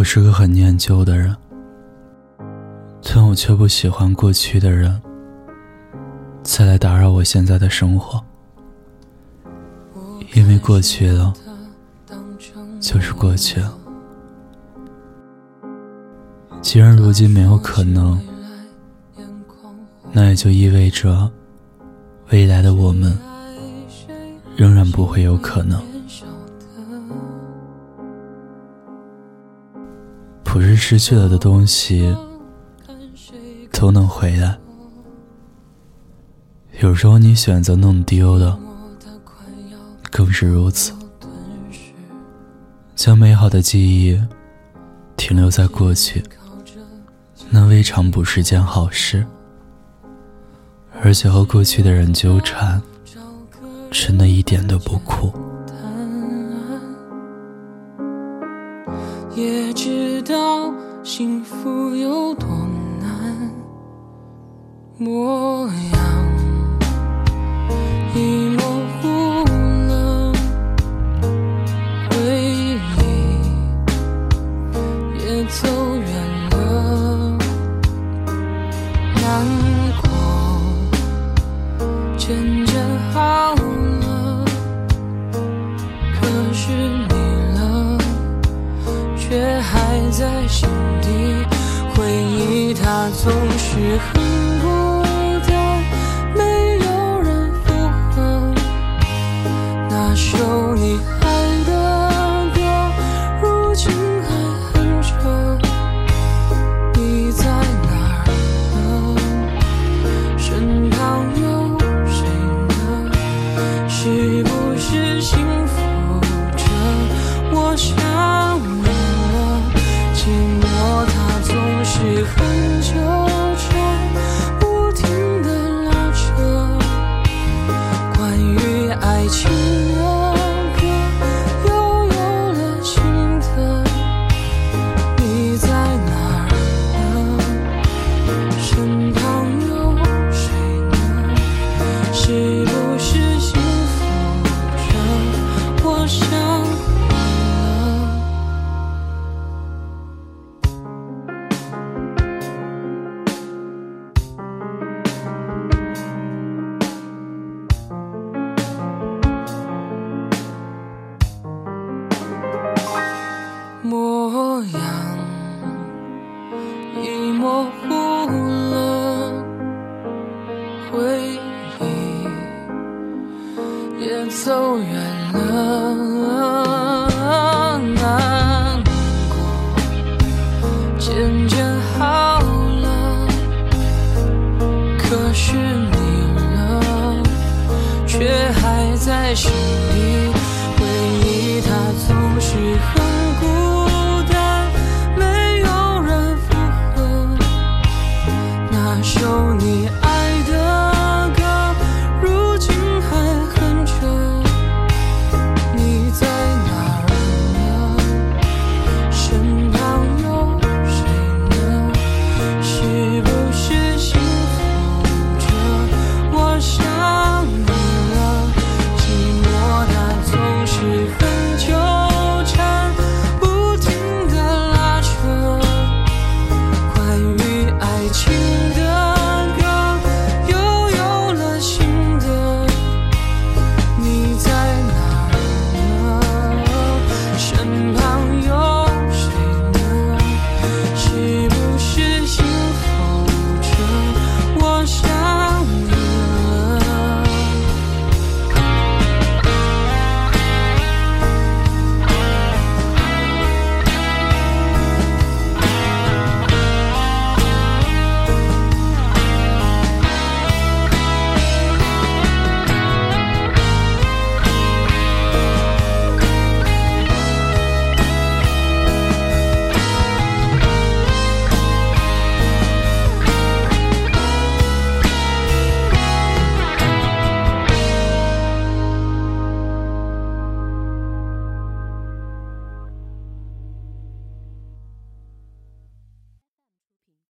我是个很念旧的人，但我却不喜欢过去的人再来打扰我现在的生活，因为过去了就是过去了。既然如今没有可能，那也就意味着未来的我们仍然不会有可能。不是失去了的东西都能回来，有时候你选择弄丢的更是如此。将美好的记忆停留在过去，那未尝不是件好事。而且和过去的人纠缠，真的一点都不酷。也知道幸福有多难模样，已模糊了回忆，也走远了，难过渐渐好了，可是。你心底，回忆它总是很孤单，没有人附和那首你爱的歌，如今还哼着。你在哪儿呢？身旁有谁呢？是不是幸走远了，难过渐渐好了，可是你呢，却还在心里，回忆它总是很孤。